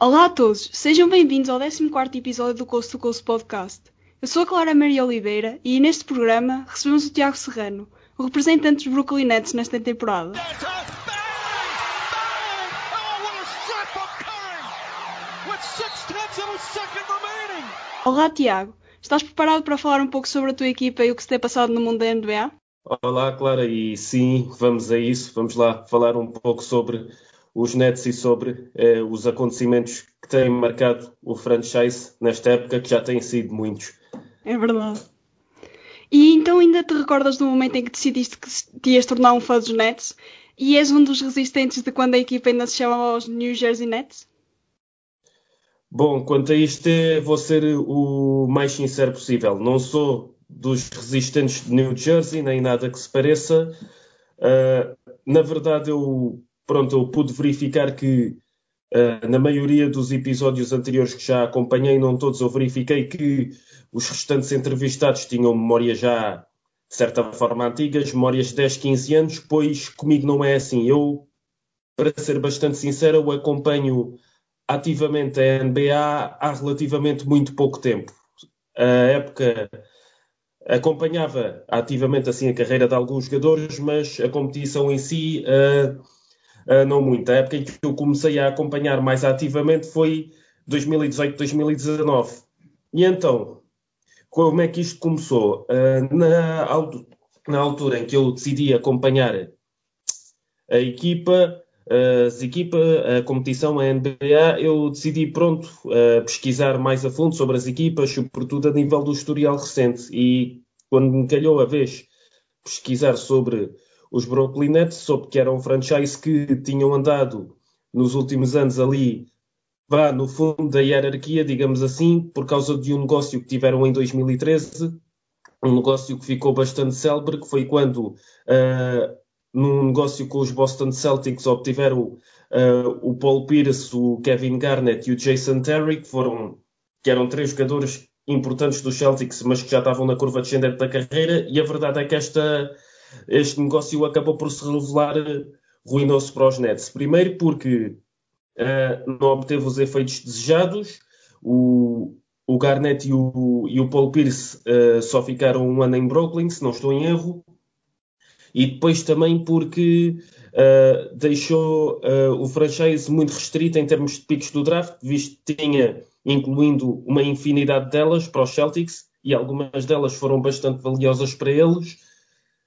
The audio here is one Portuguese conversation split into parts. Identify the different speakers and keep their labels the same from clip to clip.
Speaker 1: Olá a todos, sejam bem-vindos ao 14 episódio do Coast to Coast Podcast. Eu sou a Clara Maria Oliveira e neste programa recebemos o Tiago Serrano, o representante dos Brooklyn Nets nesta temporada. Olá Tiago, estás preparado para falar um pouco sobre a tua equipa e o que se tem passado no mundo da NBA?
Speaker 2: Olá Clara, e sim, vamos a isso, vamos lá falar um pouco sobre os Nets e sobre eh, os acontecimentos que têm marcado o franchise nesta época, que já têm sido muitos.
Speaker 1: É verdade. E então ainda te recordas do momento em que decidiste que te ias tornar um fã dos Nets e és um dos resistentes de quando a equipa ainda se chamava os New Jersey Nets?
Speaker 2: Bom, quanto a isto, vou ser o mais sincero possível. Não sou dos resistentes de New Jersey, nem nada que se pareça. Uh, na verdade, eu pronto, eu pude verificar que uh, na maioria dos episódios anteriores que já acompanhei, não todos, eu verifiquei que os restantes entrevistados tinham memórias já, de certa forma, antigas, memórias de 10, 15 anos, pois comigo não é assim. Eu, para ser bastante sincero, eu acompanho ativamente a NBA há relativamente muito pouco tempo. A época acompanhava ativamente assim a carreira de alguns jogadores, mas a competição em si uh, uh, não muito. A época em que eu comecei a acompanhar mais ativamente foi 2018-2019. E então, como é que isto começou? Uh, na, na, altura em que eu decidi acompanhar a equipa, as equipa, a competição, a NBA, eu decidi pronto uh, pesquisar mais a fundo sobre as equipas, sobretudo a nível do historial recente. E quando me calhou a vez pesquisar sobre os Brooklyn Nets, soube que era um franchise que tinham andado nos últimos anos ali, vá no fundo da hierarquia, digamos assim, por causa de um negócio que tiveram em 2013, um negócio que ficou bastante célebre, que foi quando, uh, num negócio com os Boston Celtics, obtiveram uh, o Paul Pierce, o Kevin Garnett e o Jason Terry, que foram que eram três jogadores importantes dos Celtics, mas que já estavam na curva descendente da carreira, e a verdade é que esta este negócio acabou por se revelar eh, ruinoso para os Nets. Primeiro porque uh, não obteve os efeitos desejados, o, o Garnett e o, e o Paul Pierce uh, só ficaram um ano em Brooklyn, se não estou em erro, e depois também porque uh, deixou o franchise muito restrito em termos de picos do draft, visto que tinha, incluindo uma infinidade delas para os Celtics, e algumas delas foram bastante valiosas para eles,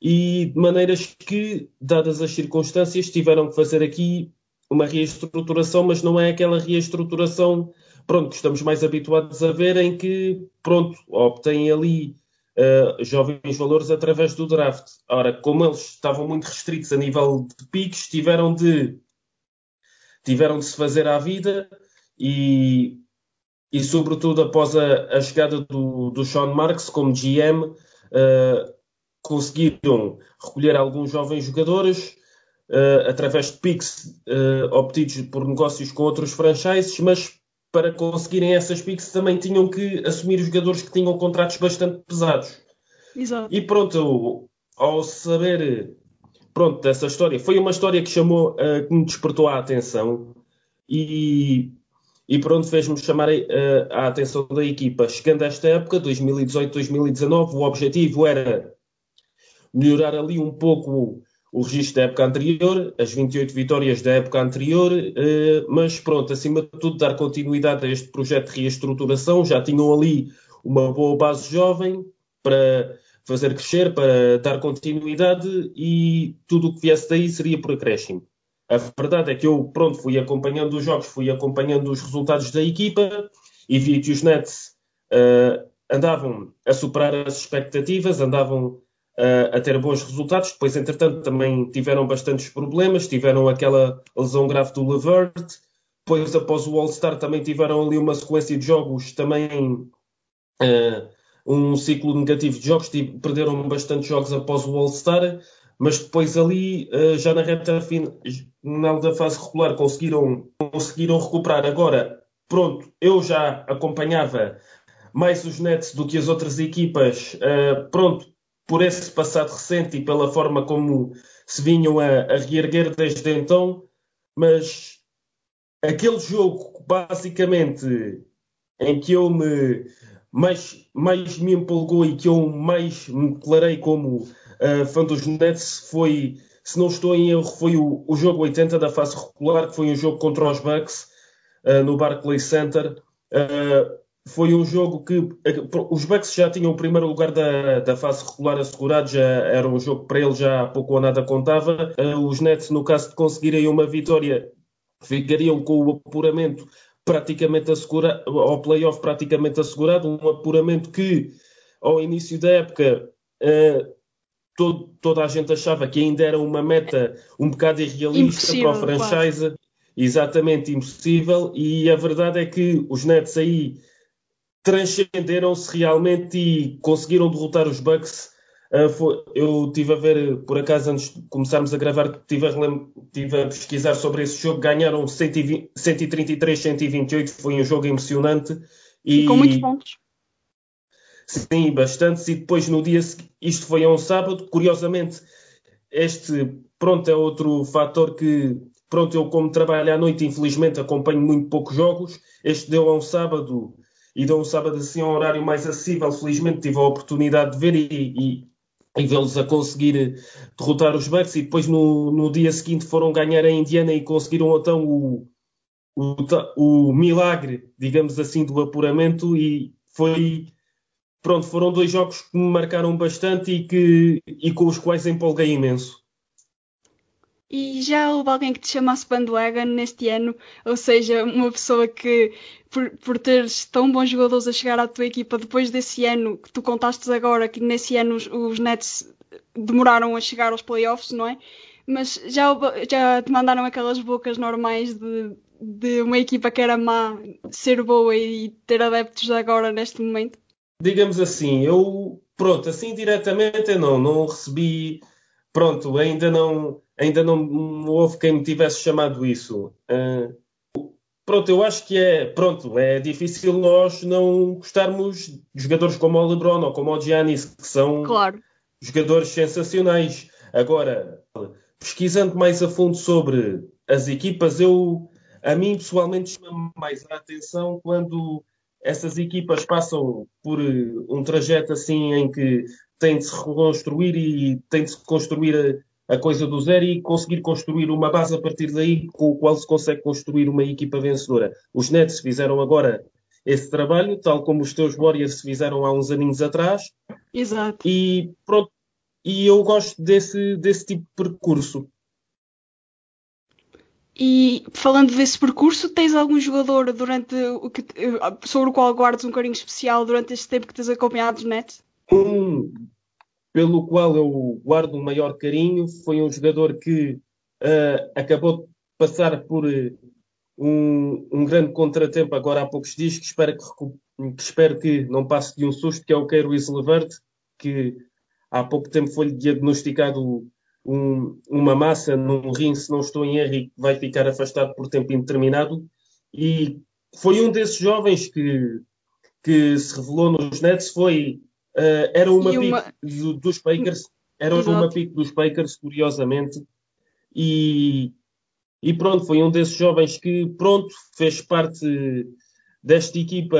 Speaker 2: e de maneiras que, dadas as circunstâncias, tiveram que fazer aqui uma reestruturação, mas não é aquela reestruturação pronto, que estamos mais habituados a ver, em que pronto, obtêm ali uh, jovens valores através do draft. Ora, como eles estavam muito restritos a nível de picos, tiveram de tiveram de se fazer à vida e, e sobretudo após a, a chegada do, do Sean Marks como GM, uh, eh, conseguiram recolher alguns jovens jogadores uh, através de picks uh, obtidos por negócios com outros franchises, mas para conseguirem essas picks também tinham que assumir jogadores que tinham contratos bastante pesados.
Speaker 1: Exato.
Speaker 2: E pronto, ao saber pronto, dessa história, foi uma história que chamou, uh, que me despertou a atenção e, e pronto, fez-me chamar a, a atenção da equipa. Chegando a esta época, 2018-2019, o objetivo era melhorar ali um pouco o registro da época anterior, as 28 vitórias da época anterior, eh, mas pronto, acima de tudo, dar continuidade a este projeto de reestruturação. Já tinham ali uma boa base jovem para fazer crescer, para dar continuidade e tudo o que viesse daí seria por acréscimo. A verdade é que eu, pronto, fui acompanhando os jogos, fui acompanhando os resultados da equipa e vi que os Nets uh, andavam a superar as expectativas, andavam a ter bons resultados. Depois, entretanto, também tiveram bastantes problemas, tiveram aquela lesão grave do Levert. Depois, após o All-Star, também tiveram ali uma sequência de jogos, também uh, um ciclo negativo de jogos, perderam bastante jogos após o All-Star, mas depois ali, uh, já na reta final da fase regular, conseguiram, conseguiram recuperar. Agora, pronto, eu já acompanhava mais os Nets do que as outras equipas. Uh, pronto, por esse passado recente e pela forma como se vinham a, a reerguer desde então, mas aquele jogo, basicamente, em que eu me mais, mais me empolgou e que eu mais me declarei como uh, fã dos Nets foi, se não estou em erro, foi o, o jogo 80 da fase regular, que foi um jogo contra os Bucks uh, no Barclays Center. Uh, foi um jogo que os Bucks já tinham o primeiro lugar da, da fase regular assegurado, já era um jogo para eles já pouco ou nada contava. os Nets, no caso de conseguirem uma vitória, ficariam com o apuramento praticamente assegurado, ao playoff praticamente assegurado, um apuramento que ao início da época uh, todo, toda a gente achava que ainda era uma meta um bocado irrealista para o franchise, claro. exatamente impossível, e a verdade é que os Nets aí transcenderam-se realmente e conseguiram derrotar os Bucks foi, eu estive a ver, por acaso, antes de começarmos a gravar, estive a, tive a pesquisar sobre esse jogo. Ganharam 133, 128. Foi um jogo emocionante.
Speaker 1: E, com muitos pontos.
Speaker 2: Sim, bastantes. E depois, no dia isto foi a um sábado. Curiosamente, este, pronto, é outro fator que, pronto, eu como trabalho à noite, infelizmente acompanho muito poucos jogos. Este deu a um sábado e deu um sábado assim a um horário mais acessível. Felizmente tive a oportunidade de ver e, e vê-los a conseguir derrotar os Bucks e depois no, no, dia seguinte foram ganhar a Indiana e conseguiram então o, o, o, milagre, digamos assim, do apuramento e foi pronto, foram dois jogos que me marcaram bastante e, que, e com os quais empolguei imenso.
Speaker 1: E já houve alguém que te chamasse bandwagon neste ano? Ou seja, uma pessoa que, por, por teres tão bons jogadores a chegar à tua equipa, depois desse ano que tu contaste agora, que nesse ano os, os Nets demoraram a chegar aos playoffs, não é? Mas já, já te mandaram aquelas bocas normais de, de uma equipa que era má ser boa e ter adeptos agora neste momento?
Speaker 2: Digamos assim, eu, pronto, assim diretamente não, não recebi, pronto, ainda não ainda não houve quem me tivesse chamado isso. Uh, pronto, eu acho que é, pronto, é difícil nós não gostarmos de jogadores como o LeBron ou como o Giannis, que são
Speaker 1: claro.
Speaker 2: jogadores sensacionais. Agora, pesquisando mais a fundo sobre as equipas, eu, a mim pessoalmente chama mais a atenção quando essas equipas passam por um trajeto assim em que têm de se reconstruir e têm de se construir a coisa do zero e conseguir construir uma base a partir daí com o qual se consegue construir uma equipa vencedora. Os Nets fizeram agora esse trabalho, tal como os teus Warriors fizeram há uns aninhos atrás.
Speaker 1: Exato.
Speaker 2: E pronto, e eu gosto desse, desse tipo de percurso.
Speaker 1: E falando desse percurso, tens algum jogador durante o que, sobre o qual guardas um carinho especial durante este tempo que tens acompanhado os Nets?
Speaker 2: Um pelo qual eu guardo um maior carinho. Foi um jogador que uh, acabou de passar por uh, um, um, grande contratempo agora há poucos dias, que espero que, que, espero que não passe de um susto, que é o Queiro Levert, que há pouco tempo foi-lhe diagnosticado um, uma massa num rim, se não estou em erro, e vai ficar afastado por tempo indeterminado. E foi um desses jovens que, que se revelou nos Nets, foi Uh, era uma, uma... pique dos Pakers, era Exato. uma pique dos Pakers, curiosamente, e, e pronto, foi um desses jovens que, pronto, fez parte desta equipa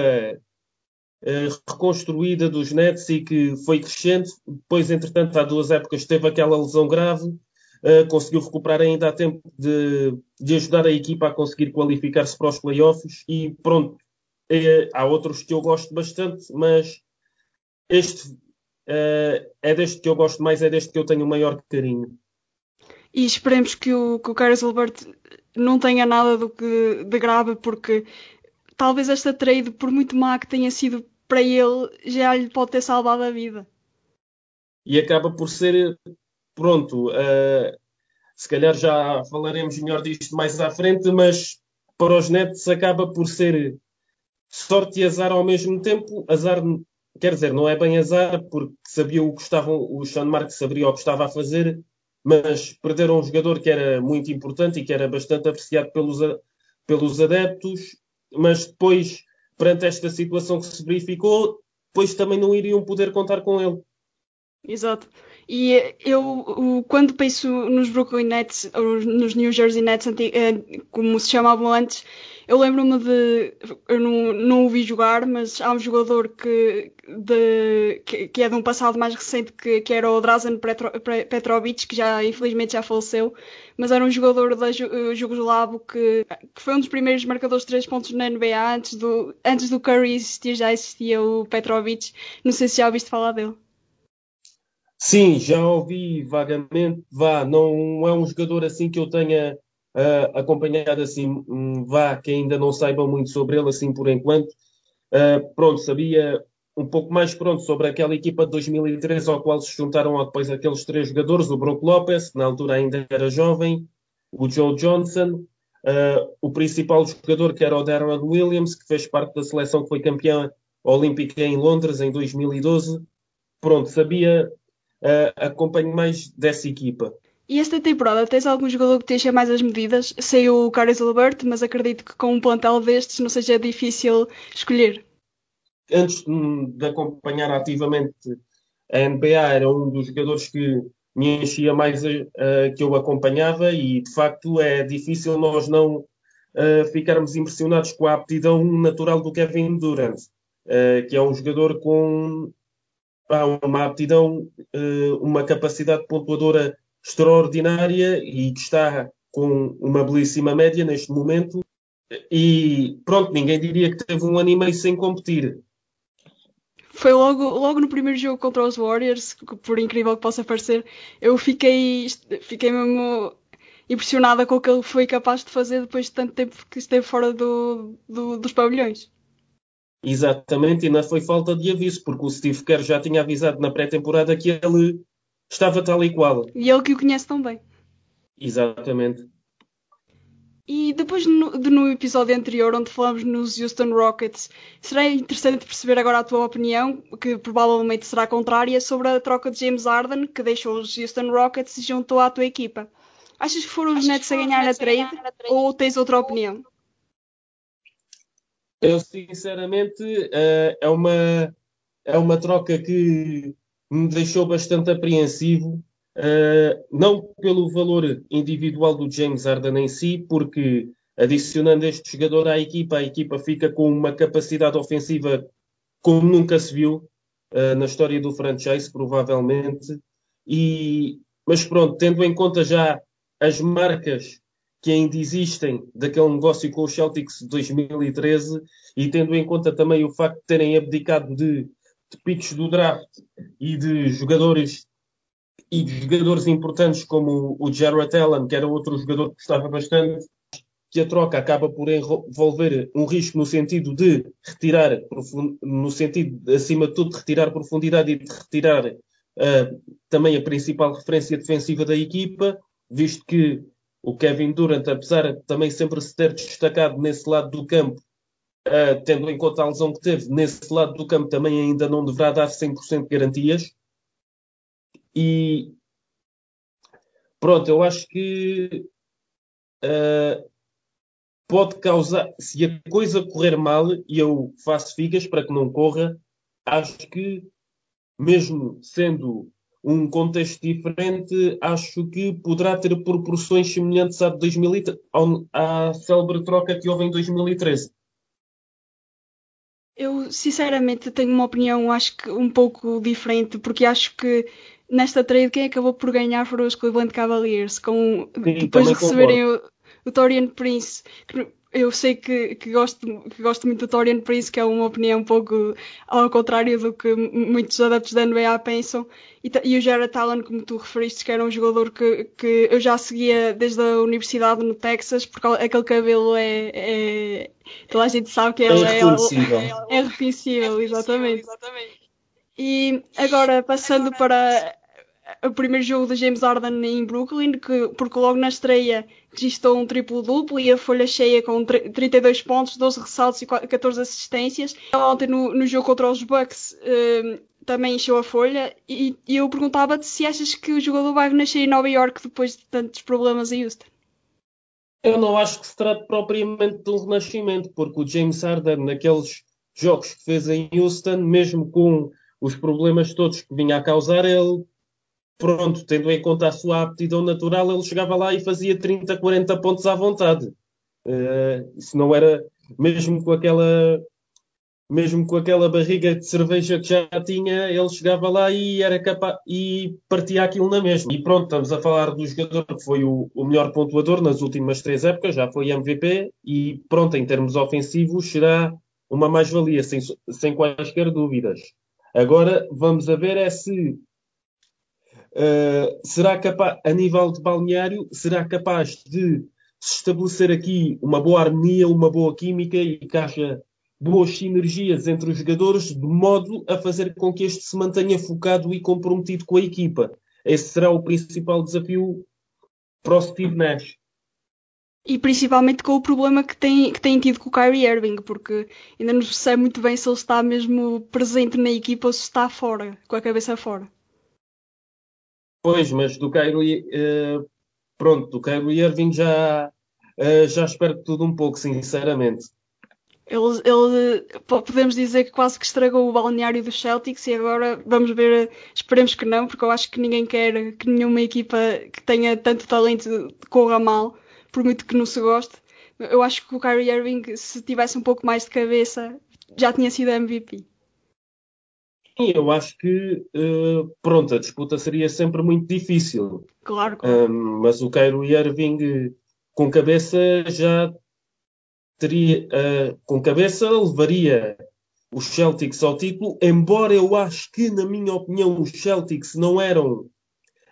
Speaker 2: uh, reconstruída dos Nets e que foi crescente. Depois, entretanto, há duas épocas teve aquela lesão grave, uh, conseguiu recuperar ainda a tempo de, de ajudar a equipa a conseguir qualificar-se para os playoffs e pronto. há outros que eu gosto bastante, mas este uh, é deste que eu gosto mais, é deste que eu tenho o maior carinho.
Speaker 1: E esperemos que o, que o Carlos Alberto não tenha nada do que de grave, porque talvez esta trade, por muito má que tenha sido para ele, já lhe pode ter salvado a vida.
Speaker 2: E acaba por ser, pronto, uh, se calhar já falaremos melhor disto mais à frente, mas para os Nets acaba por ser sorte e azar ao mesmo tempo. Azar quer dizer, não é bem azar, porque sabia o que estavam, o Sean Marks sabia o que estava a fazer, mas perderam um jogador que era muito importante e que era bastante apreciado pelos, pelos adeptos, mas depois, perante esta situação que se verificou, depois também não iriam poder contar com ele.
Speaker 1: Exato. E eu, quando penso nos Brooklyn Nets, ou nos New Jersey Nets, eh, como se chamavam antes, eu lembro-me de. Eu não, não o vi jogar, mas há um jogador que, de, que, que é de um passado mais recente, que, que era o Drazen Petro, Petrovic, que já infelizmente já faleceu, mas era um jogador da uh, Jugoslavo que, que foi um dos primeiros marcadores de 3 pontos na NBA. Antes do, antes do Curry existir, já existia o Petrovic. Não sei se já ouviste falar dele.
Speaker 2: Sim, já ouvi vagamente. Vá, não é um jogador assim que eu tenha uh, assim, um, vá, que ainda não saibam muito sobre ele, assim por enquanto. Uh, pronto, sabia um pouco mais pronto sobre aquela equipa de 2013 ao qual se juntaram depois aqueles três jogadores, o Brook Lopes, que na altura ainda era jovem, o Joe Johnson, uh, o principal jogador que era o Darren Williams, que fez parte da seleção que foi campeã olímpica em Londres em 2012. Pronto, sabia, uh, acompanho mais dessa equipa.
Speaker 1: E esta temporada tens algum jogador que te encha mais as medidas? Sei o Caris Albert, mas acredito que com um plantel destes não seja difícil escolher.
Speaker 2: Antes de acompanhar ativamente a NBA, era um dos jogadores que me enchia mais uh, que eu acompanhava e de facto é difícil nós não uh, ficarmos impressionados com a aptidão natural do Kevin Durant, uh, que é um jogador com uma aptidão, uma capacidade pontuadora extraordinária e que está com uma belíssima média neste momento. E pronto, ninguém diria que teve um ano e meio sem competir.
Speaker 1: Foi logo, logo no primeiro jogo contra os Warriors, por incrível que possa parecer, eu fiquei, fiquei mesmo impressionada com o que ele foi capaz de fazer depois de tanto tempo que esteve fora do, do, dos pavilhões.
Speaker 2: Exatamente, e não foi falta de aviso, porque o Steve Kerr já tinha avisado na pré-temporada que ele estava tal e qual.
Speaker 1: E ele que o conhece tão bem.
Speaker 2: Exatamente.
Speaker 1: E depois no, de, no episódio anterior, onde falamos nos Houston Rockets, será interessante perceber agora a tua opinião, que provavelmente será contrária, sobre a troca de James Harden, que deixou os Houston Rockets e juntou à tua equipa. Achas que foram os Nets a ganhar a trade, ou tens outra opinião?
Speaker 2: Eu, sinceramente, uh, é, uma, é uma troca que me deixou bastante apreensivo, uh, não pelo valor individual do James Harden em si, porque adicionando este jogador à equipa, a equipa fica com uma capacidade ofensiva como nunca se viu uh, na história do franchise, provavelmente. E, mas pronto, tendo em conta já as marcas que ainda existem daquele negócio com os Celtics de 2013 e tendo em conta também o facto de terem abdicado de de picks do draft e de jogadores e de jogadores importantes como o Jarrett Allen, que era outro jogador que gostava bastante, que a troca acaba por envolver um risco no sentido de retirar, no sentido, acima de tudo, de retirar profundidade e de retirar uh, também a principal referência defensiva da equipa, visto que o Kevin Durant, apesar de também sempre se ter destacado nesse lado do campo, uh, tendo em conta a lesão que teve, nesse lado do campo também ainda não deverá dar 100% de garantias. E pronto, eu acho que uh, pode causar, se a coisa correr mal, e eu faço figas para que não corra, acho que mesmo sendo um contexto diferente, acho que poderá ter proporções semelhantes à, de 2000, à célebre troca que houve em 2013.
Speaker 1: Eu, sinceramente, tenho uma opinião, acho que um pouco diferente, porque acho que nesta trade quem acabou por ganhar foram os Cleveland Cavaliers, com, Sim, depois de receberem o, o Torian Prince, que eu sei que, que, gosto, que gosto muito do Torian Prince, que é uma opinião um pouco ao contrário do que muitos adeptos da NBA pensam. E, e o Jared Allen, como tu referiste, que era um jogador que, que eu já seguia desde a universidade no Texas, porque aquele cabelo é. é toda a gente sabe que ele é.
Speaker 2: Reconhecível. É,
Speaker 1: é, é reconhecível, exatamente. exatamente. E agora, passando para o primeiro jogo de James Harden em Brooklyn, que, porque logo na estreia registrou um triplo-duplo e a folha cheia com 32 pontos, 12 ressaltos e 14 assistências. Ontem no, no jogo contra os Bucks um, também encheu a folha e, e eu perguntava-te se achas que o jogador vai renascer em Nova York depois de tantos problemas em Houston.
Speaker 2: Eu não acho que se trate propriamente de um renascimento, porque o James Harden, naqueles jogos que fez em Houston, mesmo com os problemas todos que vinha a causar, ele pronto, tendo em conta a sua aptidão natural, ele chegava lá e fazia 30, 40 pontos à vontade. Uh, isso não era, mesmo com aquela mesmo com aquela barriga de cerveja que já tinha, ele chegava lá e era capaz e partia aquilo na mesma. E pronto, estamos a falar do jogador que foi o, o melhor pontuador nas últimas três épocas, já foi MVP, e pronto, em termos ofensivos, será uma mais-valia, sem, sem quaisquer dúvidas. Agora vamos a ver é se uh, será capaz, a nível de balneário, será capaz de se estabelecer aqui uma boa harmonia, uma boa química e que haja boas sinergias entre os jogadores, de modo a fazer com que este se mantenha focado e comprometido com a equipa. Esse será o principal desafio para o Steve Nash.
Speaker 1: E principalmente com o problema que tem, que tem tido com o Kyrie Irving, porque ainda não se sabe muito bem se ele está mesmo presente na equipa ou se está fora, com a cabeça fora.
Speaker 2: Pois, mas do Kyrie, uh, pronto, do Kyrie Irving já, uh, já espero tudo um pouco, sinceramente.
Speaker 1: Ele, ele, podemos dizer que quase que estragou o balneário dos Celtics e agora vamos ver, esperemos que não, porque eu acho que ninguém quer que nenhuma equipa que tenha tanto talento corra mal, por muito que não se goste. Eu acho que o Kyrie Irving, se tivesse um pouco mais de cabeça, já tinha sido MVP.
Speaker 2: Eu acho que, uh, pronto, a disputa seria sempre muito difícil.
Speaker 1: Claro, claro.
Speaker 2: Um, mas o Kyrie Irving, com cabeça, já teria, uh, com cabeça, levaria os Celtics ao título, embora eu acho que, na minha opinião, os Celtics não eram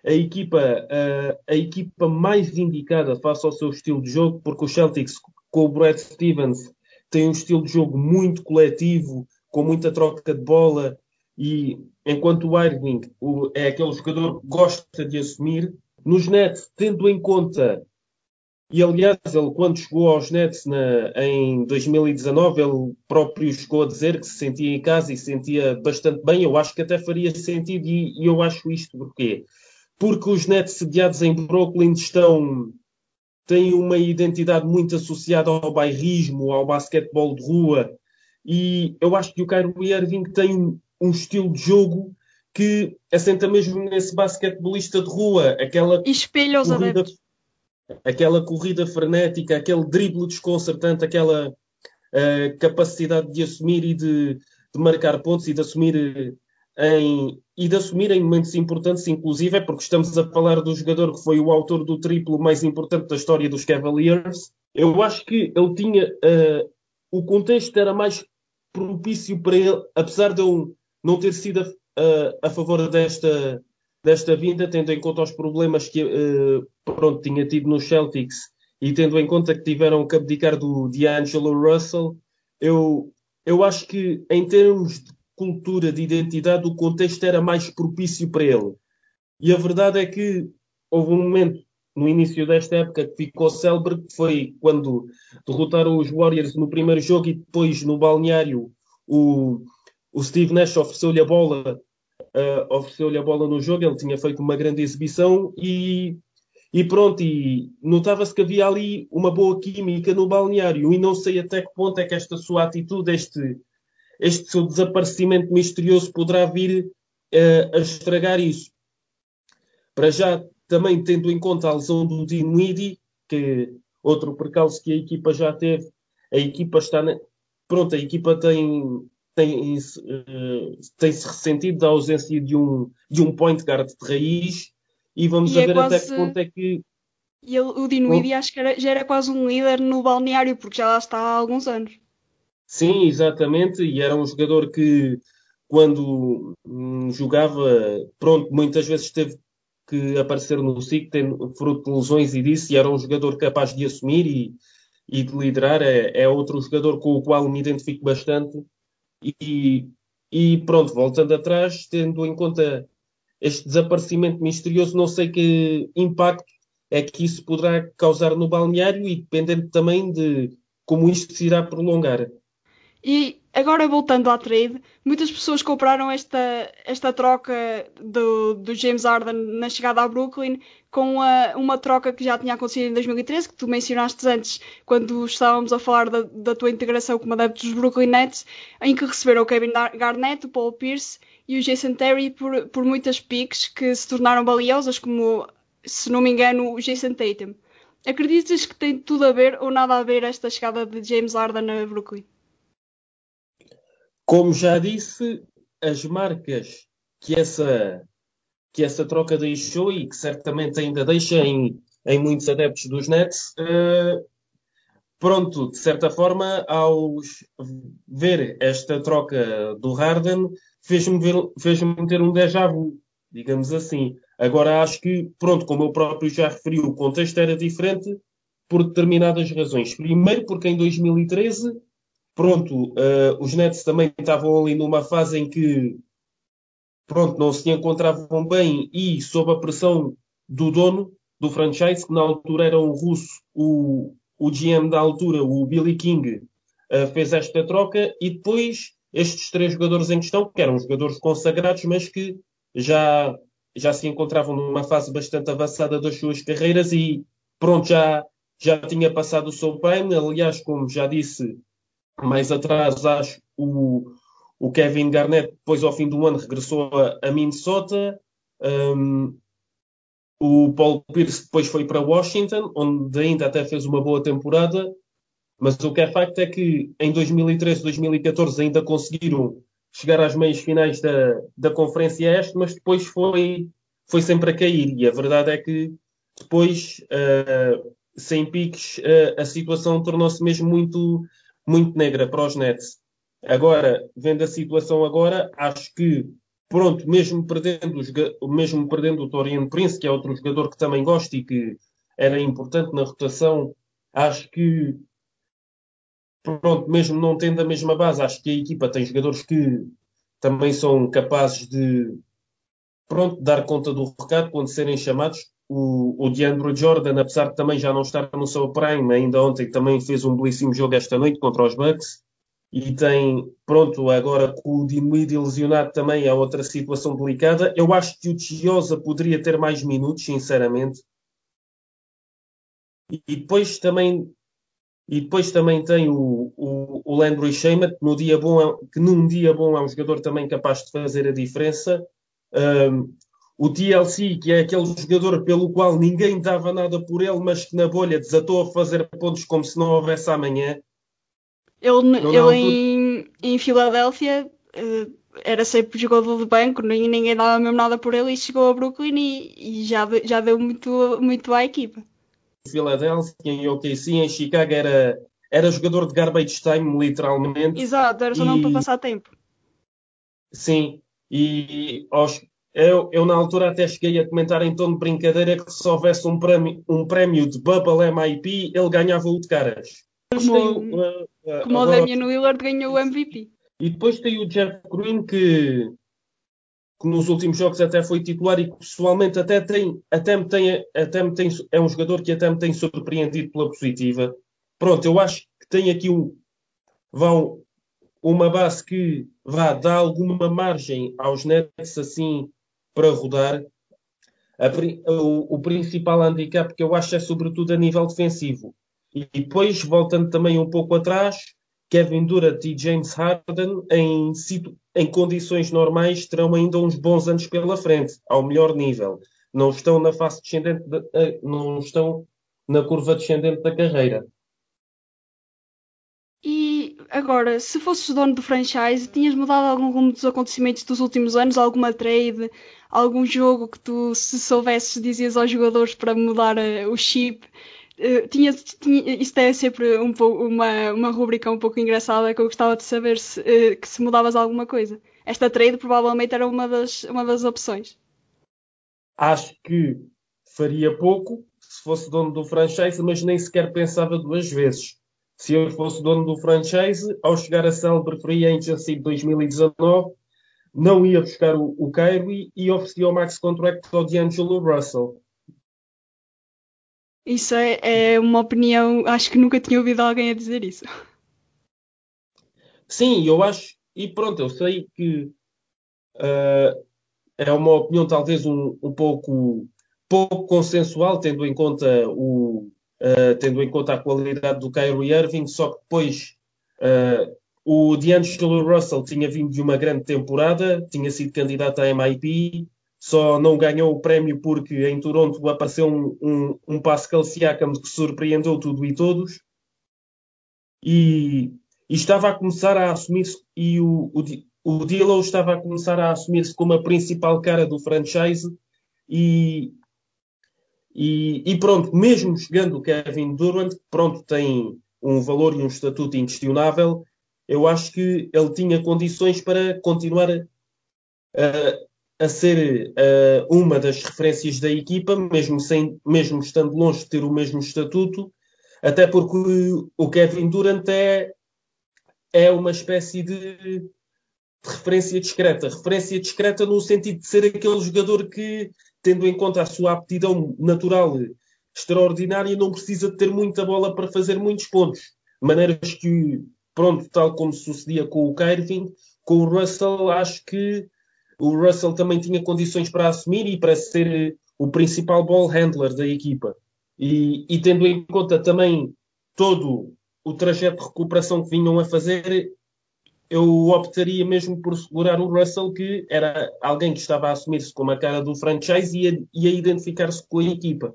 Speaker 2: a equipa, uh, a equipa mais indicada face ao seu estilo de jogo, porque os Celtics, com o Brad Stevens, têm um estilo de jogo muito coletivo, com muita troca de bola, e enquanto o Irving o, é aquele jogador que gosta de assumir, nos Nets, tendo em conta e aliás, ele quando chegou aos Nets na, em 2019, ele próprio chegou a dizer que se sentia em casa e se sentia bastante bem. Eu acho que até faria sentido e, e eu acho isto porquê? Porque os Nets sediados em Brooklyn estão têm uma identidade muito associada ao bairrismo, ao basquetebol de rua. E eu acho que o Kyrie Irving tem um estilo de jogo que assenta mesmo nesse basquetebolista de rua, aquela
Speaker 1: espelha os adeptos
Speaker 2: aquela corrida frenética, aquele drible desconcertante, aquela uh, capacidade de assumir e de, de, marcar pontos e de assumir em, e de assumir em momentos importantes, inclusive, é porque estamos a falar do jogador que foi o autor do triplo mais importante da história dos Cavaliers. Eu acho que ele tinha uh, o contexto era mais propício para ele, apesar de eu não ter sido a, a favor desta desta vinda, tendo em conta os problemas que uh, pronto, tinha tido nos Celtics e tendo em conta que tiveram que abdicar do D'Angelo Russell, eu, eu acho que em termos de cultura, de identidade, o contexto era mais propício para ele. E a verdade é que houve um momento no início desta época que ficou célebre, que foi quando derrotaram os Warriors no primeiro jogo e depois no balneário o, o Steve Nash ofereceu-lhe a bola uh, ofereceu-lhe a bola no jogo, ele tinha feito uma grande exibição e, e pronto, e notava-se que havia ali uma boa química no balneário e não sei até que ponto é que esta sua atitude, este, este seu desaparecimento misterioso poderá vir uh, a estragar isso. Para já, também tendo em conta a lesão do Dinwiddie, que outro percalço que a equipa já teve, a equipa está na... pronto, a equipa tem tem-se uh, tem ressentido da ausência de um, de um point guard de raiz e vamos e é ver quase... até que ponto é que.
Speaker 1: E ele, o Dinwiddie acho que era, já era quase um líder no balneário, porque já lá está há alguns anos.
Speaker 2: Sim, exatamente, e era um jogador que quando hum, jogava, pronto, muitas vezes teve que aparecer no SIC, fruto de lesões e disso, e era um jogador capaz de assumir e, e de liderar. É, é outro jogador com o qual me identifico bastante e, pronto, voltando atrás, tendo em conta este desaparecimento misterioso, não sei que impacto é que isso poderá causar no balneário e dependendo também de como isto se irá prolongar.
Speaker 1: E agora voltando à trade, muitas pessoas compraram esta, esta troca do, do James Harden na chegada a Brooklyn com a, uma troca que já tinha acontecido em 2013, que tu mencionaste antes, quando estávamos a falar da, da tua integração como adepto dos Brooklyn Nets, em que receberam o Kevin Garnett, o Paul Pierce e o Jason Terry por, por muitas picks que se tornaram valiosas, como, se não me engano, o Jason Tatum. Acreditas que tem tudo a ver ou nada a ver esta chegada de James Harden a Brooklyn?
Speaker 2: Como já disse, as marcas que essa, que essa troca deixou e que certamente ainda deixa em, em muitos adeptos dos Nets, uh, pronto, de certa forma, ao ver esta troca do Harden, fez-me fez ter um déjà vu, digamos assim. Agora acho que, pronto, como eu próprio já referi, o contexto era diferente por determinadas razões. Primeiro, porque em 2013, pronto, uh, os Nets também estavam ali numa fase em que, pronto, não se encontravam bem e sob a pressão do dono do franchise, que na altura era um russo, o, o GM da altura, o Billy King, uh, fez esta troca e depois estes três jogadores em questão, que eram jogadores consagrados, mas que já, já se encontravam numa fase bastante avançada das suas carreiras e pronto, já, já tinha passado o seu prime. Aliás, como já disse mais atrás, acho o, o Kevin Garnett, depois ao fim do ano, regressou a, a Minnesota. Um, o Paul Pierce depois foi para Washington, onde ainda até fez uma boa temporada. Mas o que é facto é que em 2013, 2014 ainda conseguiram chegar às meias finais da, da Conferência Este, mas depois foi, foi sempre a cair. E a verdade é que depois, uh, sem piques, uh, a situação tornou-se mesmo muito, muito negra para os Nets. Agora, vendo a situação agora, acho que pronto, mesmo perdendo, mesmo perdendo o Torian Prince, que é outro jogador que também gosto e que era importante na rotação, acho que, pronto, mesmo não tendo a mesma base, acho que a equipa tem jogadores que também são capazes de, pronto, dar conta do recado quando serem chamados. O, o DeAndre Jordan, apesar de também já não estar no seu prime, ainda ontem também fez um belíssimo jogo esta noite contra os Bucks e tem, pronto, agora com o Dinwiddie lesionado também é outra situação delicada. Eu acho que o Chiosa poderia ter mais minutos, sinceramente. E, depois também e depois também tem o, o, o Landry Shamet, que, no dia bom é, que num dia bom é um jogador também capaz de fazer a diferença. Um, o TLC, que é aquele jogador pelo qual ninguém dava nada por ele, mas que na bolha desatou a fazer pontos como se não houvesse amanhã.
Speaker 1: Ele, ele em, em Filadélfia uh, era sempre jogador de banco, ninguém dava mesmo nada por ele e chegou a Brooklyn e, e já, já deu muito, muito à equipa.
Speaker 2: Em Filadélfia, em OKC, em Chicago era, era jogador de garbage time, literalmente.
Speaker 1: Exato, era só e... não para passar tempo.
Speaker 2: Sim, e aos, eu, eu, na altura até cheguei a comentar em tom de brincadeira que se houvesse um prémio, um prémio de Bubble MIP, ele ganhava o de caras.
Speaker 1: Como, tem, uh, uh, como agora, o Damian Lillard ganhou o MVP.
Speaker 2: E depois tem o Jeff Green que, que nos últimos jogos até foi titular e que pessoalmente até tem, até me tem, até me tem, é um jogador que até me tem surpreendido pela positiva. Pronto, eu acho que tem aqui um, vão, uma base que vá dar alguma margem aos Nets assim para rodar. A, o, o, principal handicap que eu acho é sobretudo a nível defensivo. E depois, voltando também um pouco atrás, Kevin Durant e James Harden, em, em condições normais, terão ainda uns bons anos pela frente, ao melhor nível. Não estão na fase descendente, de, eh, não estão na curva descendente da carreira.
Speaker 1: Agora, se fosses dono do franchise, tinhas mudado algum dos acontecimentos dos últimos anos? Alguma trade? Algum jogo que tu, se soubesses, dizias aos jogadores para mudar uh, o chip? Tinha, tinha, isto é sempre um uma, uma rubrica um pouco engraçada que eu gostava de saber se, uh, que se mudavas alguma coisa. Esta trade provavelmente era uma das, uma das opções.
Speaker 2: Acho que faria pouco se fosse dono do franchise, mas nem sequer pensava duas vezes. Se eu fosse dono do franchise, ao chegar a célebre free agency de 2019, não ia buscar o, o Kyrie e oferecia o max contract ao D'Angelo Russell
Speaker 1: isso é, é uma opinião, acho que nunca tinha ouvido alguém a dizer isso.
Speaker 2: Sim, eu acho, e pronto, eu sei que uh, é uma opinião talvez um, um pouco, pouco consensual, tendo em conta o, uh, tendo em conta a qualidade do Kyrie Irving, só que depois uh, o D'Angelo Russell tinha vindo de uma grande temporada, tinha sido candidato a MIP, só não ganhou o prémio porque em Toronto apareceu um, um, um Pascal Siakam que surpreendeu tudo e todos. E, e estava a começar a assumir-se, e o, o, o D'Lo estava a começar a assumir-se como a principal cara do franchise. E, e, e, pronto, mesmo chegando o Kevin Durant, pronto, tem um valor e um estatuto inquestionável, eu acho que ele tinha condições para continuar a, a ser uh, uma das referências da equipa, mesmo, sem, mesmo estando longe de ter o mesmo estatuto, até porque o Kevin Durant é, é uma espécie de, de referência discreta. Referência discreta no sentido de ser aquele jogador que, tendo em conta a sua aptidão natural extraordinária, não precisa de ter muita bola para fazer muitos pontos. Maneiras que pronto, tal como sucedia com o Kyrie, com o Russell, acho que o Russell também tinha condições para assumir e para ser o principal ball handler da equipa. E, e tendo em conta também todo o trajeto de recuperação que vinham a fazer, eu optaria mesmo por segurar o Russell, que era alguém que estava a assumir-se como a cara do franchise e a, e a identificar-se com a equipa.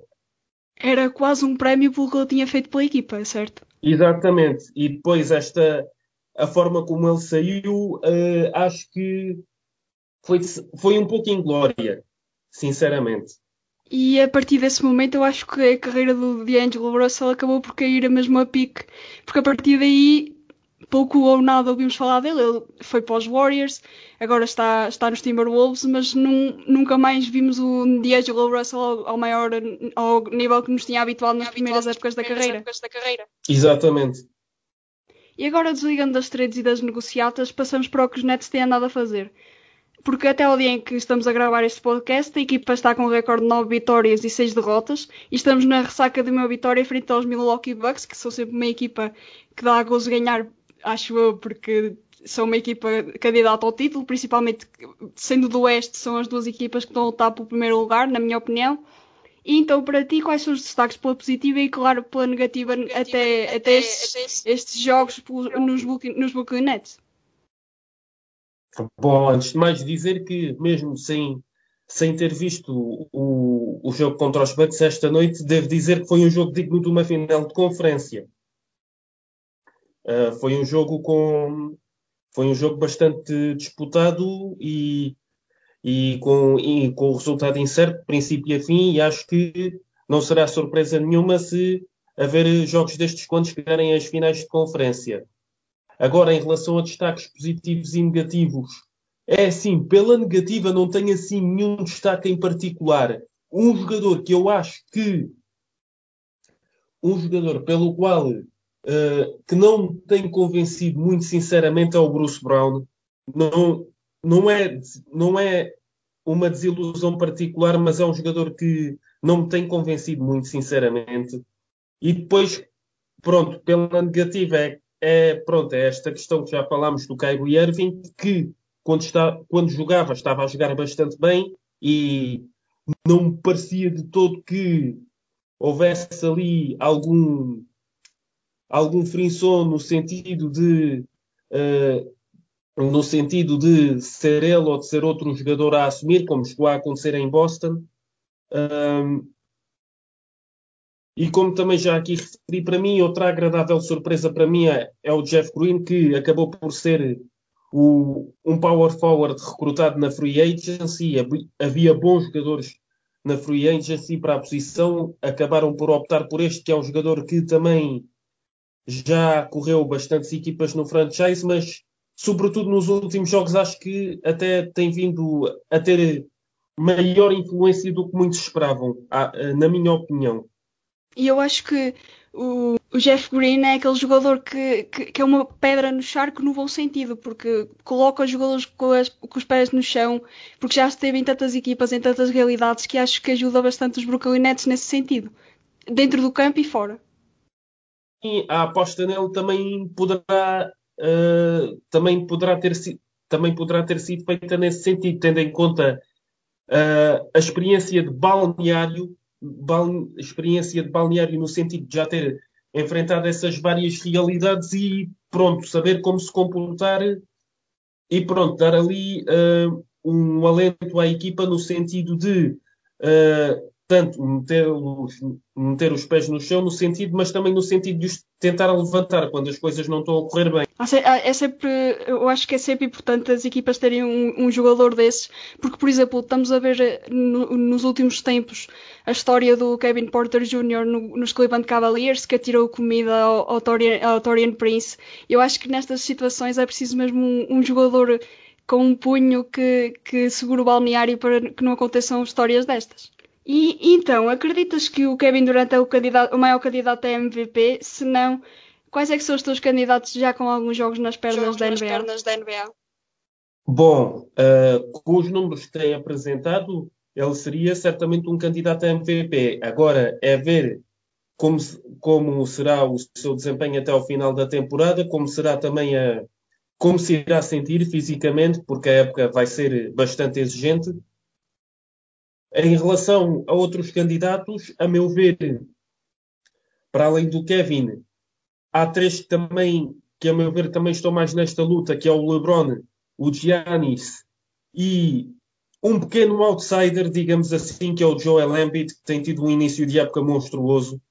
Speaker 1: Era quase um prémio pelo que ele tinha feito pela equipa, certo?
Speaker 2: Exatamente. E depois esta a forma como ele saiu, uh, acho que foi, foi um pouco inglória, sinceramente.
Speaker 1: E a partir desse momento eu acho que a carreira do D'Angelo Russell acabou por cair a mesmo a pique, porque a partir daí pouco ou nada ouvimos falar dele. Ele foi para os Warriors, agora está, está nos Timberwolves, mas num, nunca mais vimos o D'Angelo Russell ao, ao, maior ao nível que nos tinha habituado nas primeiras épocas da carreira. épocas da carreira.
Speaker 2: Exatamente.
Speaker 1: E agora, desligando das trades e das negociatas, passamos para o que os Nets têm andado a fazer. Porque até o dia em que estamos a gravar este podcast, a equipa está com um recorde de 9 vitórias e 6 derrotas, e estamos na ressaca de uma vitória frente aos Milwaukee Bucks, que são sempre uma equipa que dá a gozo ganhar acho eu, porque são uma equipa candidata ao título, principalmente sendo do Oeste, são as duas equipas que estão a lutar pelo primeiro lugar, na minha opinião. E então, para ti, quais são os destaques pela positiva e, claro, pela negativa, negativa até, até, até estes, estes, jogos nos, nos Brooklyn Nets?
Speaker 2: Bom, antes de mais dizer que, mesmo sem, sem ter visto o, o jogo contra os Bucks esta noite, devo dizer que foi um jogo digno de uma final de conferência. Uh, foi um jogo com foi um jogo bastante disputado e, e, com, e com o resultado incerto, princípio a fim, e acho que não será surpresa nenhuma se haver jogos destes quando chegarem às finais de conferência. Agora, em relação a destaques positivos e negativos, é assim, pela negativa não tenho assim nenhum destaque em particular. Um jogador que eu acho que um jogador pelo qual uh, que não me tem convencido muito sinceramente é o Bruce Brown. Não, não, é, não é uma desilusão particular, mas é um jogador que não me tem convencido muito sinceramente. E depois, pronto, pela negativa é, é, pronto, é esta questão que já falámos do Kyrie Irving, que quando, está, quando jogava estava a jogar bastante bem e não me parecia de todo que houvesse ali algum algum frisson no sentido de uh, no sentido de ser ele ou de ser outro jogador a assumir, como chegou a acontecer em Boston. Um, e como também já aqui referi para mim, outra agradável surpresa para mim é, é o Jeff Green, que acabou por ser o, um power forward recrutado na free agency. Havia bons jogadores na free agency para a posição, acabaram por optar por este, que é um jogador que também já correu bastantes equipas no franchise, mas sobretudo nos últimos jogos acho que até tem vindo a ter maior influência do que muitos esperavam, na minha opinião.
Speaker 1: E eu acho que o, o Jeff Green é aquele jogador que, que, que, é uma pedra no charco no bom sentido, porque coloca os jogadores com, as, com, os pés no chão, porque já esteve em tantas equipas, em tantas realidades, que acho que ajuda bastante os Brooklyn Nets nesse sentido, dentro do campo e fora
Speaker 2: a aposta nele também poderá, uh, também poderá, ter, também poderá ter sido feita nesse sentido, tendo em conta uh, a experiência de balneário, bal, experiência de balneário no sentido de já ter enfrentar essas várias realidades e pronto, saber como se comportar e pronto, dar ali uh, um alento à equipa no sentido de uh, tanto meter os, meter os pés no chão no sentido, mas também no sentido de os tentar levantar quando as coisas não estão a correr bem.
Speaker 1: É sempre, eu acho que é sempre importante as equipas terem um, um jogador desses, porque, por exemplo, estamos a ver eh, no, nos últimos tempos a história do Kevin Porter Jr. No, nos Cleveland Cavaliers, que atirou comida ao, ao, Torian, ao Torian Prince. Eu acho que nestas situações é preciso mesmo um, um jogador com um punho que, que segure o balneário para que não aconteçam histórias destas. E então, acreditas que o Kevin Durant é o, candidato, o maior candidato a MVP? Se não, quais é que são os teus candidatos já com alguns jogos nas pernas, jogos da, NBA? pernas da NBA?
Speaker 2: Bom, uh, com os números que tem apresentado, ele seria certamente um candidato a MVP. Agora, é ver como, como será o seu desempenho até ao final da temporada, como será também a, como se irá sentir fisicamente, porque a época vai ser bastante exigente. Em relação a outros candidatos, a meu ver, para além do Kevin, há três que também, que a meu ver também estão mais nesta luta, que é o LeBron, o Giannis e um pequeno outsider, digamos assim, que é o Joel Embiid, que tem tido um início de época monstruoso.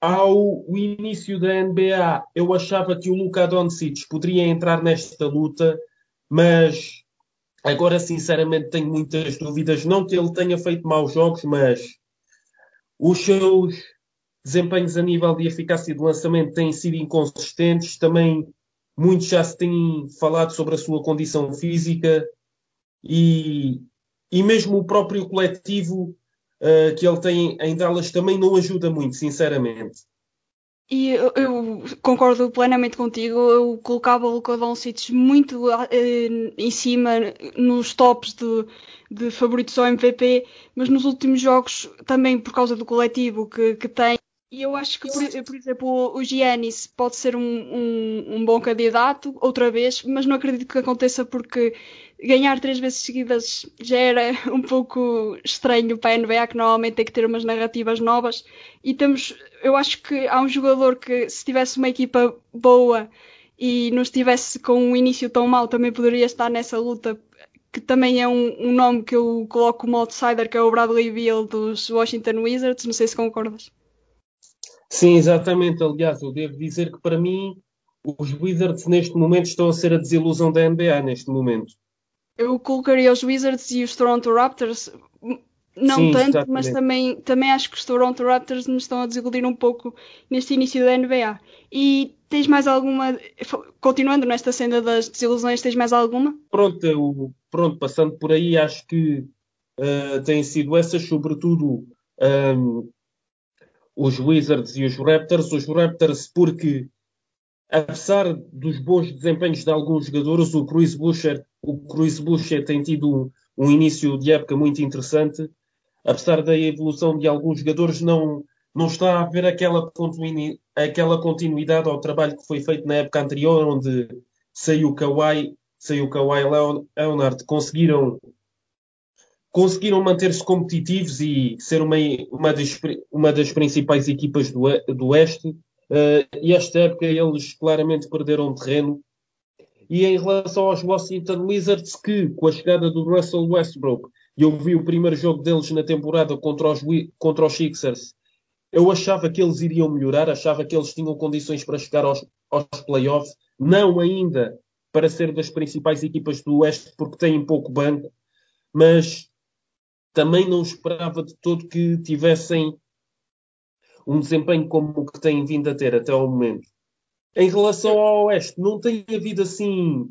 Speaker 2: Ao início da NBA, eu achava que o Luka Doncic poderia entrar nesta luta, mas Agora, sinceramente, tenho muitas dúvidas. Não que ele tenha feito maus jogos, mas os seus desempenhos a nível de eficácia de lançamento têm sido inconsistentes. Também muitos já se têm falado sobre a sua condição física e, e mesmo o próprio coletivo uh, que ele tem em Dallas também não ajuda muito, sinceramente.
Speaker 1: E eu, eu, concordo plenamente contigo. Eu colocava o Luka Doncic muito eh, em cima nos tops de, de, favoritos ao MVP, mas nos últimos jogos também por causa do coletivo que, que tem. E eu acho que, por, por exemplo, o Giannis pode ser um, um, um, bom candidato outra vez, mas não acredito que aconteça porque ganhar três vezes seguidas já era um pouco estranho para a NBA, que normalmente tem que ter umas narrativas novas. E temos, eu acho que há um jogador que, se tivesse uma equipa boa e não estivesse com um início tão mau, também poderia estar nessa luta, que também é um, um nome que eu coloco como outsider, que é o Bradley Beal dos Washington Wizards. Não sei se concordas.
Speaker 2: Sim, exatamente. Aliás, eu devo dizer que para mim os Wizards neste momento estão a ser a desilusão da NBA neste momento
Speaker 1: eu colocaria os Wizards e os Toronto Raptors, não Sim, tanto, exatamente. mas também, também acho que os Toronto Raptors me estão a desiludir um pouco neste início da NBA. E tens mais alguma, continuando nesta senda das desilusões, tens mais alguma?
Speaker 2: Pronto, eu, pronto passando por aí, acho que uh, têm sido essas, sobretudo um, os Wizards e os Raptors. Os Raptors, porque apesar dos bons desempenhos de alguns jogadores, o Chris Boucher, o Boucher tem tido um, um, início de época muito interessante. Apesar da evolução de alguns jogadores, não, não está a haver aquela, aquela continuidade ao trabalho que foi feito na época anterior, onde saiu o Kawhi, saiu Kawhi Leonard, conseguiram conseguiram manter-se competitivos e ser uma, uma, das, uma das principais equipas do, do Oeste e esta época eles claramente perderam terreno. E em relação aos Washington Wizards, que com a chegada do Russell Westbrook, eu vi o primeiro jogo deles na temporada contra os, contra os Sixers, eu achava que eles iriam melhorar, achava que eles tinham condições para chegar aos, aos playoffs, não ainda para ser das principais equipas do Oeste, porque têm pouco banco, mas também não esperava de todo que tivessem um desempenho como o que têm vindo a ter até ao momento. Em relação ao Oeste, não tem havido assim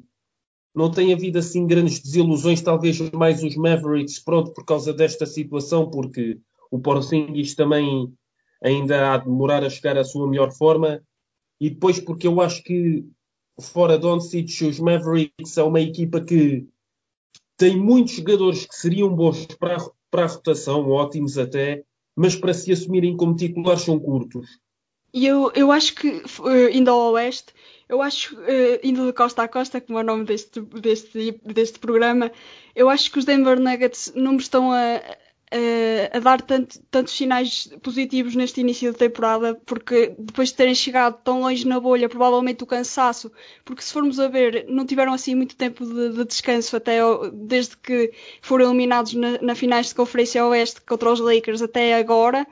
Speaker 2: não tem havido assim grandes desilusões, talvez mais os Mavericks, pronto, por causa desta situação, porque o Porzingis também ainda há de demorar a chegar à sua melhor forma, e depois porque eu acho que fora Doncic, os Mavericks é uma equipa que tem muitos jogadores que seriam bons para, para a rotação, ótimos até, mas para se assumirem como titulares são curtos.
Speaker 1: E eu, eu acho que, uh, indo ao Oeste, eu acho, uh, indo de costa a costa, como é o nome deste, deste, deste programa, eu acho que os Denver Nuggets não me estão a, uh, a dar tanto, tantos sinais positivos neste início da temporada, porque depois de terem chegado tão longe na bolha, provavelmente o cansaço, porque se formos a ver, não tiveram assim muito tempo de, de descanso até desde que foram eliminados na, na, finais de Conferência Oeste contra os Lakers até agora,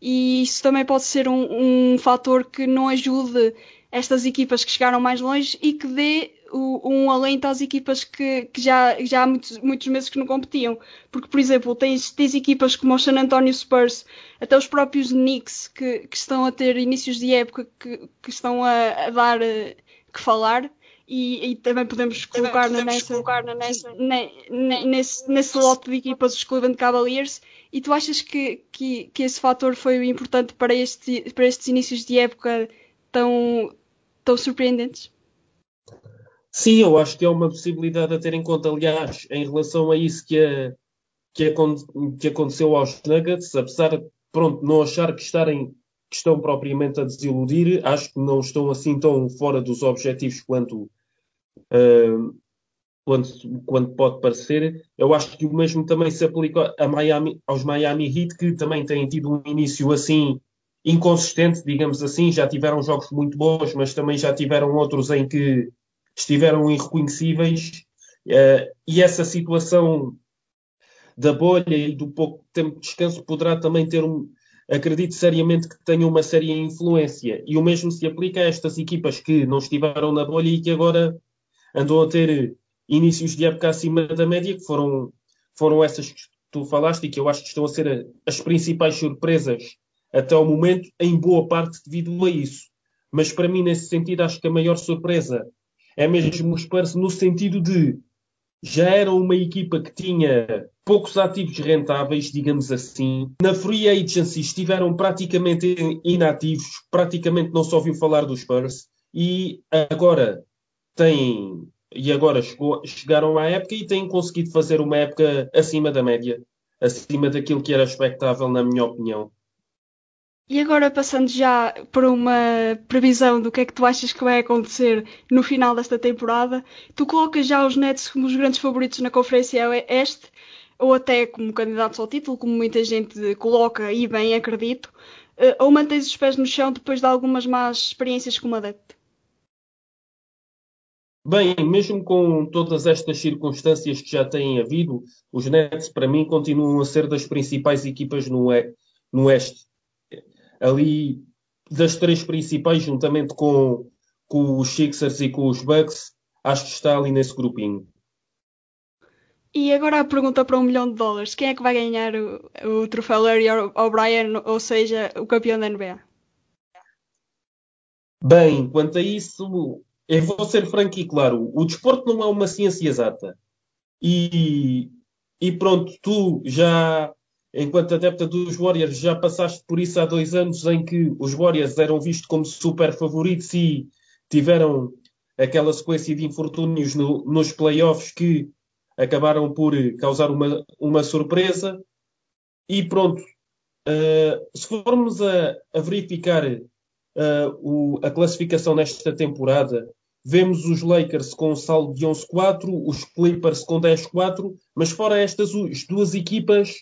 Speaker 1: e isso também pode ser um, um fator que não ajude estas equipas que chegaram mais longe e que dê um alento às equipas que, que já, já há muitos, muitos meses que não competiam. Porque, por exemplo, tens, tens equipas como o San Antonio Spurs, até os próprios Knicks, que, que estão a ter inícios de época que, que estão a, a dar uh, que falar. E, e, também podemos colocar, também podemos nessa, colocar na nessa, ne, ne, nesse, nesse lote de equipas os Cleveland Cavaliers. E tu achas que, que, que esse fator foi importante para, este, para estes inícios de época tão, tão surpreendentes?
Speaker 2: Sim, eu acho que é uma possibilidade a ter em conta. Aliás, em relação a isso que, a, que, a, que aconteceu aos Nuggets, apesar de pronto, não achar que, estarem, que estão propriamente a desiludir, acho que não estão assim tão fora dos objetivos quanto, uh, quanto, quanto pode parecer. Eu acho que o mesmo também se aplica a Miami, aos Miami Heat, que também têm tido um início assim inconsistente, digamos assim. Já tiveram jogos muito bons, mas também já tiveram outros em que estiveram irreconhecíveis uh, e essa situação da bolha e do pouco tempo de descanso poderá também ter um, acredito seriamente que tenha uma séria influência. E o mesmo se aplica a estas equipas que não estiveram na bolha e que agora andam a ter inícios de época acima da média, que foram, foram essas que tu falaste e que eu acho que estão a ser as principais surpresas até ao momento, em boa parte devido a isso. Mas para mim, nesse sentido, acho que a maior surpresa é mesmo o Spurs no sentido de já era uma equipa que tinha poucos ativos rentáveis, digamos assim. Na free agency estiveram praticamente inativos, praticamente não se ouviu falar dos Spurs e agora têm e agora chegou, chegaram à época e têm conseguido fazer uma época acima da média, acima daquilo que era expectável, na minha opinião.
Speaker 1: E agora passando já para uma previsão do que é que tu achas que vai acontecer no final desta temporada, tu colocas já os Nets como os grandes favoritos na Conferência Este, ou até como candidatos ao título, como muita gente coloca e bem acredito, eh, ou mantens os pés no chão depois de algumas más experiências como adepto?
Speaker 2: Bem, mesmo com todas estas circunstâncias que já têm havido, os Nets para mim continuam a ser das principais equipas no, no Oeste ali das três principais, juntamente com, com os Sixers e com os Bucks, acho que está ali nesse grupinho.
Speaker 1: E agora a pergunta para um milhão de dólares: quem é que vai ganhar o, o troféu Larry O'Brien, ou seja, o campeão da NBA?
Speaker 2: Bem, quanto a isso, eu vou ser franco e claro: o desporto não é uma ciência exata. E, e pronto, tu já enquanto adepta dos Warriors, já passaste por isso há dois anos em que os Warriors eram vistos como super favoritos e tiveram aquela sequência de infortúnios no, nos playoffs que acabaram por causar uma, uma surpresa. E pronto, uh, se formos a, a verificar uh, o, a classificação nesta temporada, vemos os Lakers com um saldo de 11-4, os Clippers com 10-4, mas fora estas duas equipas,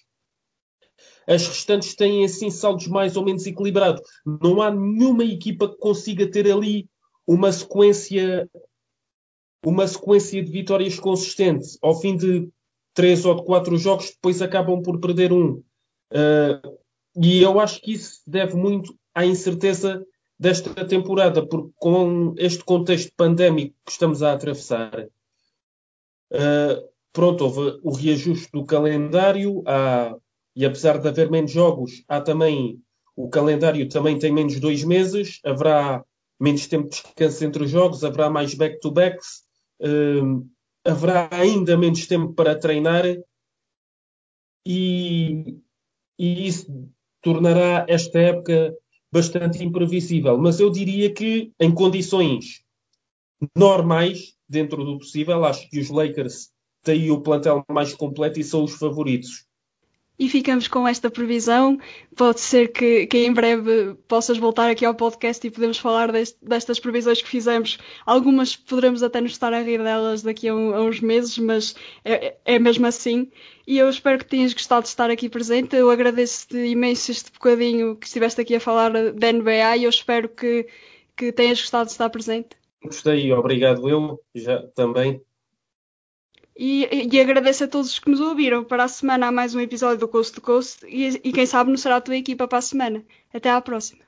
Speaker 2: as restantes têm assim saldos mais ou menos equilibrados. Não há nenhuma equipa que consiga ter ali uma sequência uma sequência de vitórias consistente. Ao fim de três ou de quatro jogos, depois acabam por perder um. Uh, e eu acho que isso deve muito à incerteza desta temporada, porque com este contexto pandémico que estamos a atravessar, uh, pronto, houve o reajuste do calendário, há e apesar de haver menos jogos, há também o calendário também tem menos dois meses, haverá menos tempo de descanso entre os jogos, haverá mais back-to-backs, uh, haverá ainda menos tempo para treinar e, e isso tornará esta época bastante imprevisível. Mas eu diria que em condições normais, dentro do possível, acho que os Lakers têm o plantel mais completo e são os favoritos.
Speaker 1: E ficamos com esta previsão. Pode ser que, que em breve possas voltar aqui ao podcast e podemos falar deste, destas previsões que fizemos. Algumas poderemos até nos estar a rir delas daqui a, um, a uns meses, mas é, é, mesmo assim. E eu espero que tenhas gostado de estar aqui presente. Eu agradeço-te imenso este bocadinho que estiveste aqui a falar da NBA e eu espero que, que tenhas gostado de estar presente.
Speaker 2: Gostei, obrigado eu já também.
Speaker 1: E, e, agradeço a todos que nos ouviram. Para a semana há mais um episódio do Coast to Coast e, e quem sabe não será a tua equipa para a semana. Até à próxima.